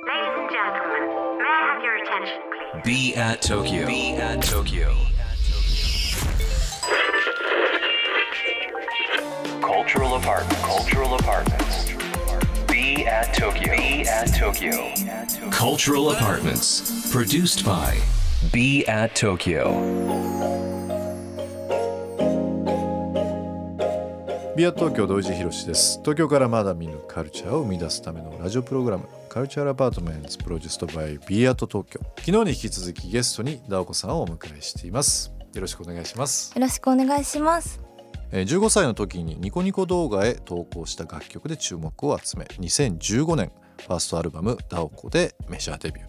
Ladies and gentlemen, may I have your attention, please? Be at Tokyo. Be at Tokyo. Cultural apartment. Cultural apartments. Be at Tokyo. Be at Tokyo. Cultural apartments. Produced by Be at Tokyo. ビア東京土井地博です。東京からまだ見ぬカルチャーを生み出すためのラジオプログラム。カルチャーアパートメントプロデュースドバイビアート東京。昨日に引き続きゲストにダオコさんをお迎えしています。よろしくお願いします。よろしくお願いします。えー15歳の時にニコニコ動画へ投稿した楽曲で注目を集め2015年ファーストアルバム「ダオコ」でメジャーデビュー。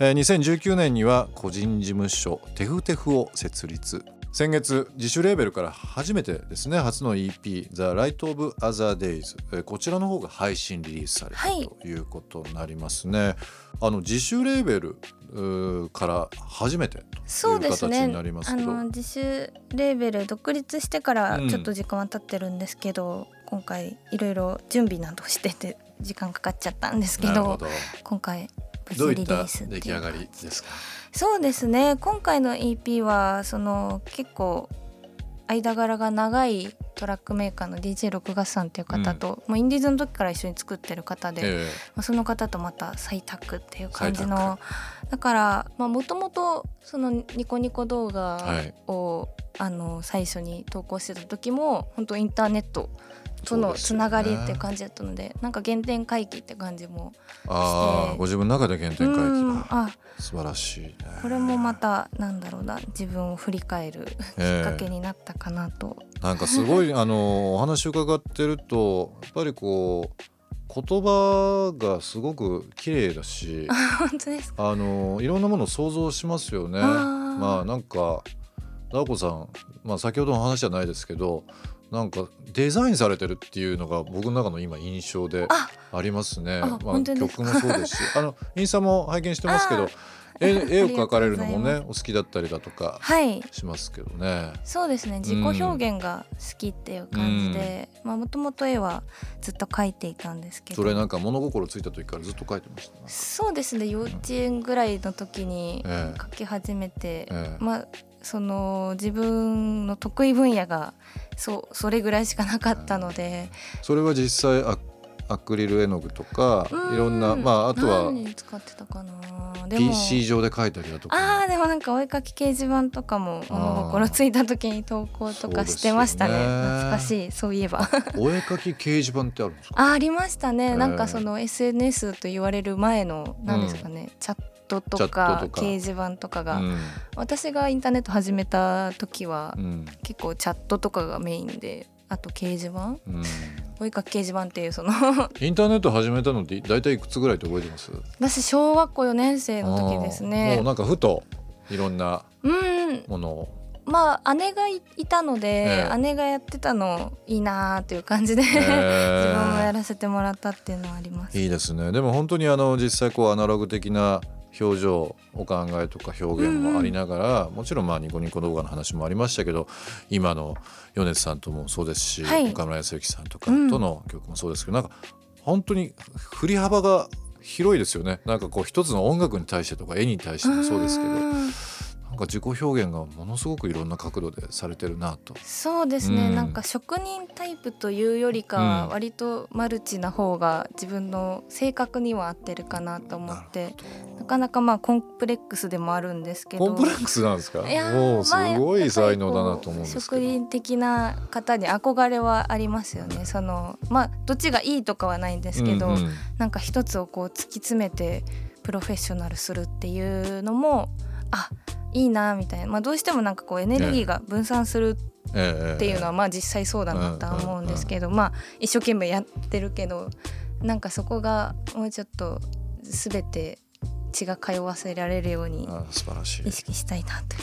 2019年には個人事務所テフテフを設立先月自主レーベルから初めてですね初の EP「The Light of Other Days」えーこちらの方が配信リリースされたはい。ということになりますね、あの自主レーベルから初めてとそいうう形。になりますけど、あの自主レーベル独立してからうん。ちょっと時間は経ってるんですけど、今回いろいろ準備などしてて時間かかっちゃったんですけど今回無どういった出来上がりですか？そうですね。今回の EP はその結構間柄が長いトラックメーカーの DJ 六月さんっていう方と、もうインディーズの時から一緒に作ってる方で、えまあ、その方とまた再タッグっていう感じ再のだからもともとそのニコニコ動画を、あの最初に投稿してた時も本当インターネットとのつながりって感じだったのでなんか原点回帰って感じもああご自分の中で原点回うん帰あ素晴らしいね。これもまたなんだろうな自分を振り返るきっええかけになったかなと、なんかすごい あのお話伺ってるとやっぱりこう言葉がすごく綺麗だし本当ですか？あのいろんなものを想像しますよね。まあなんかダーコさん、まあ、先ほどの話じゃないですけどなんかデザインされてるっていうのが僕の中の今印象であありますね。あまあ、曲もそうですし あのインスタも拝見してますけどあ絵絵を描かれるのもねお好きだったりだとかはい。しますけどね。そうですね。自己表現が好きっていう感じでもともと絵はずっと描いていたんですけど。それなんか物心ついた時からずっと描いてました？ね。そうですね。幼稚園ぐらいの時にええ。描き始めて、ええ。まあその自分の得意分野がそうそれぐらいしかなかったので、それは実際アアクリル絵の具とかうん。いろんなまああとは使ってたかな。でも。PC 上で描いたりだとか。あーでもなんかお絵かき掲示板とかも物心ついた時に投稿とかしてましたね。ね。懐かしいそういえば。お絵かき掲示板ってあるんですか？あありましたね、えなんかその SNS と言われる前の何ですかね、チャットとチャかットとか掲示板とかが、うん。私がインターネット始めた時は、うん。結構チャットとかがメインであと掲示板。うん。お絵かき掲示板っていうその インターネット始めたのって大体いくつぐらいって覚えてます？私小学校4年生の時ですあーもねうなんかふといろんなうん。ものを。まあ姉がいいたので、ええ。姉がやってたのいいなーっていう感じで、へー 自分もやらせてもらったっていうのはあります。いいですね。でも本当にあの実際こうアナログ的な表情お考えとか表現もありながら、もちろんまあニコニコ動画の話もありましたけど今の米津さんともそうですし、はい。岡村康之さんとかうんとの曲もそうですけど、なんか本当に振り幅が広いですよね。なんかこう一つの音楽に対してとか絵に対してもそうですけどか自己表現がものすごくいろんな角度でされてるなと。そうですね、うん。なんか職人タイプというよりかはうん。割とマルチな方が自分の性格には合ってるかなと思ってなかなかまあコンプレックスでもあるんですけど。コンプレックスなんですか？いやーもうすまあごい才能だなと思うん。職人的な方に憧れはありますよね。そのまあどっちがいいとかはないんですけど、うんうん。なんか一つをこう突き詰めてプロフェッショナルするっていうのもあいいなみたいな、まあ、どうしてもなんかこうエネルギーが分散するええ。っていうのはまあ実際そうだなとは思うんですけど、まあ一生懸命やってるけどなんかそこがもうちょっと全て血が通わせられるように意識したいなという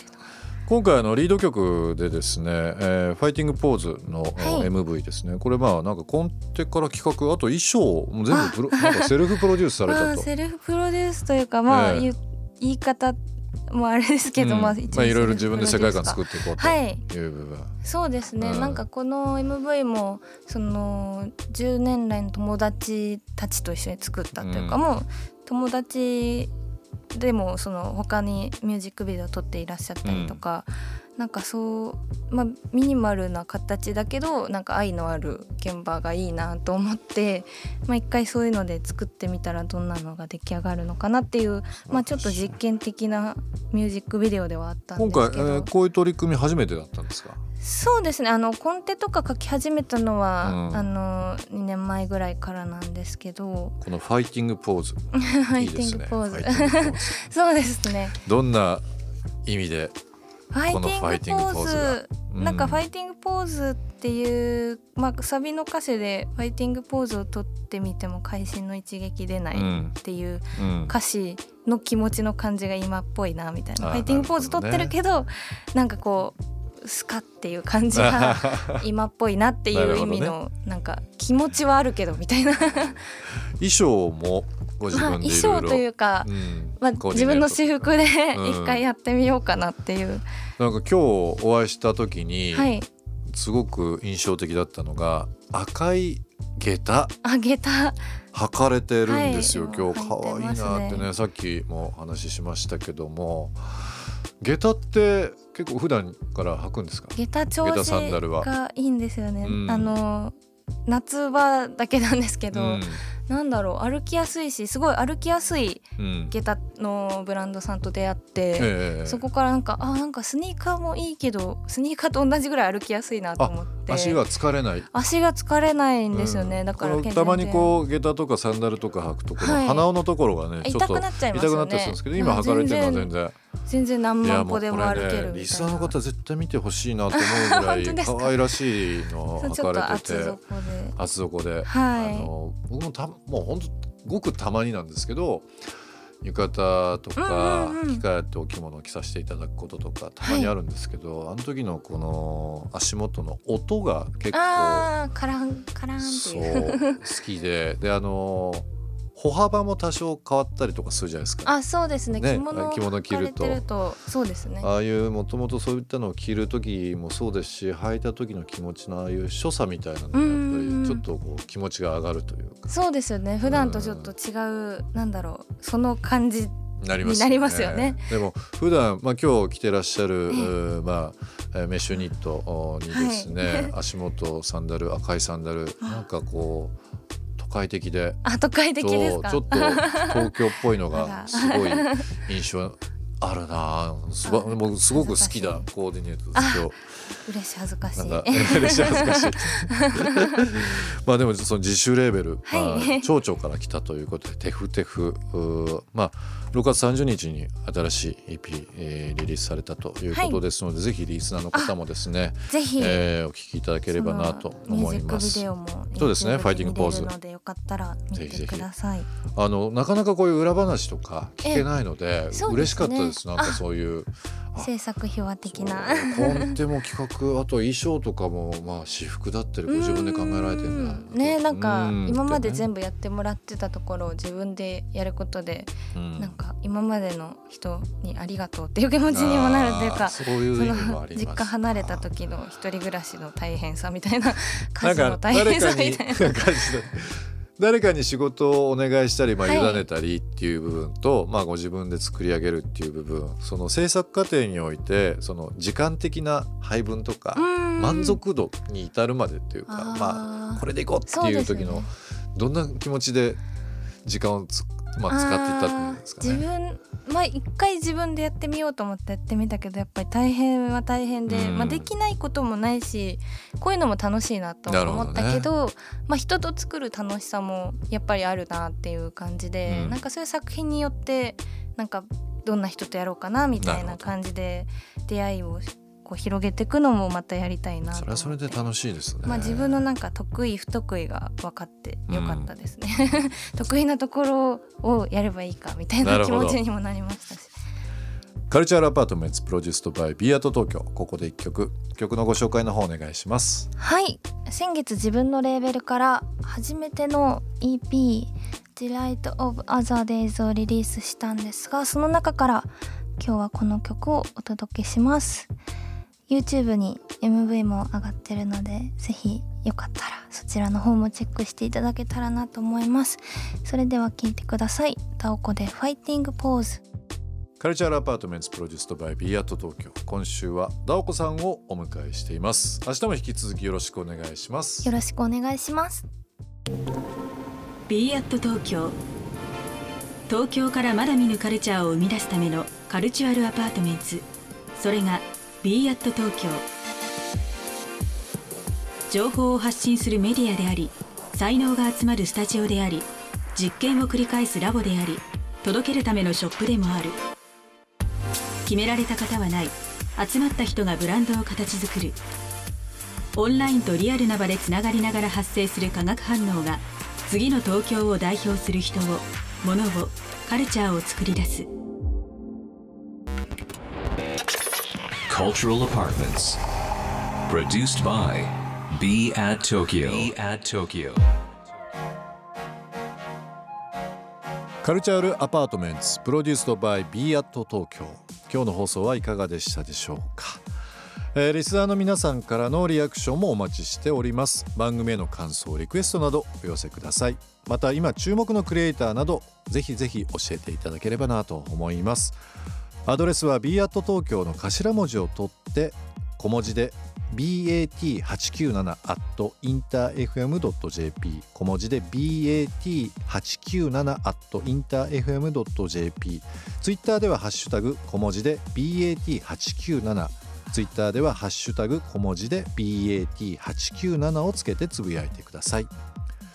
今回あのリード曲でですね、えーファイティングポーズの、はい MV ですね。これまあなんかコンテから企画あと衣装も全部プロなんかセルフプロデュースされまた。と。あセルフプロデュースというかまあ、ええ。言う言い方もうあれですけど、うん。まあまあいろいろ自分で世界観作っていこうとはいいう部分、そうですね、うん。なんかこの MV もその10年来の友達たちと一緒に作ったというか、うん。もう友達でもその他にミュージックビデオを撮っていらっしゃったりとか、なんかそう、まあ、ミニマルな形だけどなんか愛のある現場がいいなと思って、まあ、一回そういうので作ってみたらどんなのが出来上がるのかなっていう、まあ、ちょっと実験的なミュージックビデオではあったんで今回、すけど。えーこういう取り組み初めてだったんですか？そうですね。あのコンテとか書き始めたのは、うん。あの2年前ぐらいからなんですけど。このファイティングポーズ。ファイティングポーズ。そうですね。どんな意味でこのファイテティングポーズ。なんかファイティングポーズっていう、まあ、サビの歌詞でファイティングポーズを取ってみても会心の一撃出ないっていううん。歌詞の気持ちの感じが今っぽいなみたいな。あーファイティングポーズ取ってるけどなんかこうスカっていう感じが 今っぽいなっていう意味なのなんか気持ちはあるけどみたいな。衣装もご自まあ分で衣装いろ。いろというか、うんまあ、自分の私服でうん。一回やってみようかなっていう、なんか今日お会いした時に、はい。すごく印象的だったのが赤い下駄。あげた履かれてるんですよ、はい。今日。可愛いなってね。ねさっきもお話ししましたけども。下駄って結構普段から履くんですか？下駄調下駄子がいいんですよね、うん。あの夏場だけなんですけど、うんなんだろう歩きやすいしすごい歩きやすいうん下駄のブランドさんと出会って、ええそこからなんかあなんかスニーカーもいいけどスニーカーと同じぐらい歩きやすいなと思って。足が疲れない。足が疲れないんですよね、うん。だからたまにこう下駄とかサンダルとか履くとこのはい。鼻緒のところがね、ちょっと痛くなっちゃいますよね。痛くなったりするんですけど今履かれてるのは全然全然。何万歩でもうこれも歩けるみたいな、ねリスナーの方絶対見てほしいなと思うぐらい 可愛らしいの履かれてて 厚底で、はい。あの僕もたもう本当ごくたまになんですけど浴衣とか、着替えてお着物を着させていただくこととかたまにあるんですけど、あの時のこの足元の音が結構カランカランってそう好きで。であの歩幅も多少変わったりとかするじゃないですか。あそうですね。ね着物着物着ると。そうですね。ああいうもともとそういったのを着る時もそうですし履いた時の気持ちのああいう所作みたいなのがちょっとこう気持ちが上がるというか。そうですよね。普段とちょっと違う、なんだろうその感じなりますになりますよね。でも普段まあ今日着てらっしゃる、えーまあえーメッシュニットにですね、足元サンダル赤いサンダルなんかこう都会的で。あ都会的ですちょっと東京っぽいのがすごい印象あるな。すばあもうすごく好きだコーディネートです今日。嬉しい恥ずかしい。嬉しい恥ずかしい まあでもその自主レーベル、はい。まあ、町長から来たということでテフテフまあ6月30日に新しい EP、えーリリースされたということですので、ぜひリスナーの方もですね、ぜひ、えーお聞きいただければなと思います。ミュージックビデオもそうですねファイティングポーズ。のでよかったら見てください。あのなかなかこういう裏話とか聞けないので嬉しかったです。なんかそういう。あ。制作秘話的な。コンテも企画あと衣装とかもまあ私服だったりご自分で考えられてるねなんかうん。今まで全部やってもらってたところを自分でやることで、うん。なんか今までの人にありがとうっていう気持ちにもなるというかそういうそ意味ものあります。実家離れた時の一人暮らしの大変さみたいなな家事の大変さみたいな。感じで誰かに仕事をお願いしたり、まあ、はい。委ねたりっていう部分と、まあ、ご自分で作り上げるっていう部分。その制作過程においてその時間的な配分とかうん。満足度に至るまでっていうかまあこれでいこうっていう時のどんな気持ちで時間をつ、まあ、使っていったんですかあー自ね。分まあ一回自分でやってみようと思ってやってみたけどやっぱり大変は大変で、うん。まあ、できないこともないしこういうのも楽しいなと思ったけどまあ、人と作る楽しさもやっぱりあるなっていう感じで、うん。なんかそういう作品によってなんかどんな人とやろうかなみたいな感じで出会いをこう広げていくのもまたやりたいなと。そそれはそれで楽しいですね。まあ、自分のなんか得意不得意が分かってよかったですね、得意なところをやればいいかみたいな気持ちにもなりましたし。 Cultural Apartments produced by Be at Tokyo ここで一曲曲のご紹介の方お願いします。はい。先月自分のレーベルから初めての EP「 the light of other days」をリリースしたんですがその中から今日はこの曲をお届けします YouTube に MV も上がってるのでぜひよかったらそちらの方もチェックしていただけたらなと思います。それでは聴いてください。ダオコでファイティングポーズ Cultural Apartments produced by Be at Tokyo。今週はダオコさんをお迎えしています。明日も引き続きよろしくお願いします。よろしくお願いします。ビーアット東京。東京からまだ見ぬカルチャーを生み出すためのカルチュアルアパートメントそれが b アット東京。情報を発信するメディアであり才能が集まるスタジオであり実験を繰り返すラボであり届けるためのショップでもある。決められた型はない。集まった人がブランドを形作る。オンラインとリアルな場でつながりながら発生する化学反応が次の東京を代表する人を物をカルチャーを作り出す。Cultural Apartments. Produced by Be at Tokyo. Be at Tokyo. カルチャールアパートメントプロデュースドバイ b アット東京今日の放送はいかがでしたでしょうか、えー、リスナーの皆さんからのリアクションもお待ちしております。番組への感想リクエストなどお寄せください。また今注目のクリエイターなどぜひぜひ教えていただければなと思いますアドレスは b アット東京の頭文字を取って小文字で bat897 at interfm.jp 小文字で bat897 at interfm.jp ツイッターではハッシュタグ小文字で bat897 ツイッターではハッシュタグ小文字で bat897 をつけてつぶやいてください。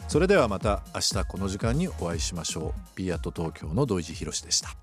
それではまた明日この時間にお会いしましょう。b アット東京の土井地博でした。